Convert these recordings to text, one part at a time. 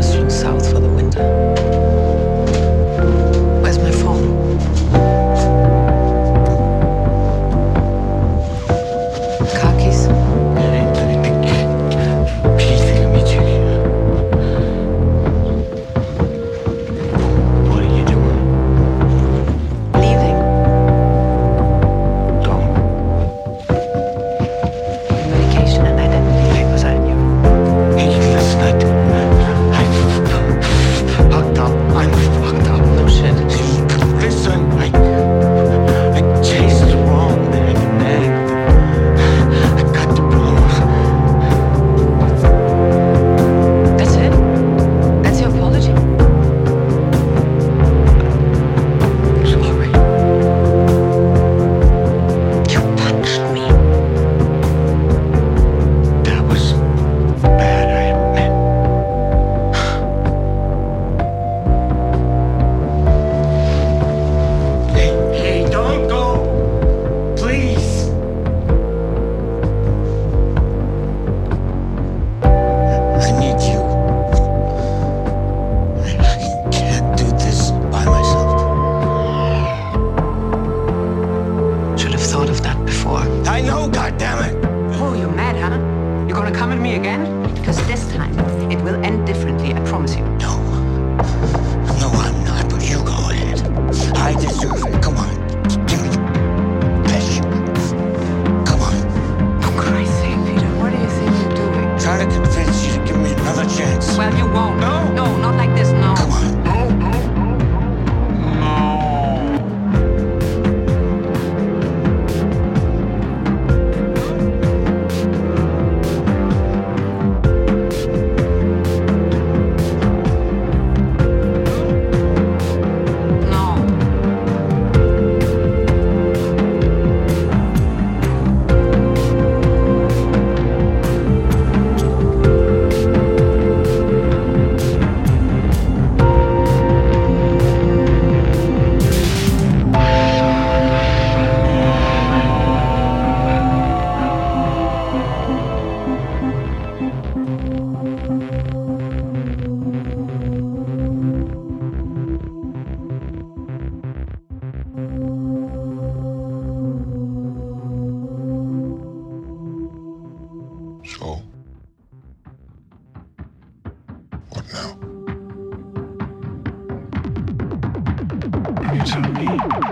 Western South for the winter. Where's my phone? Cock me again? Because this time it will end differently, I promise you. No. No, I'm not, but you go ahead. I deserve it. So, what now? You tell me.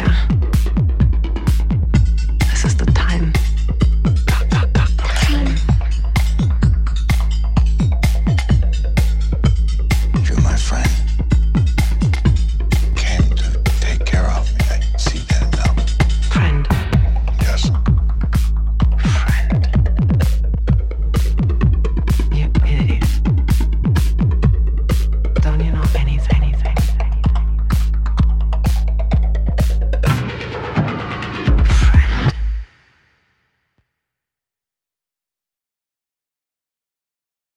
Yeah.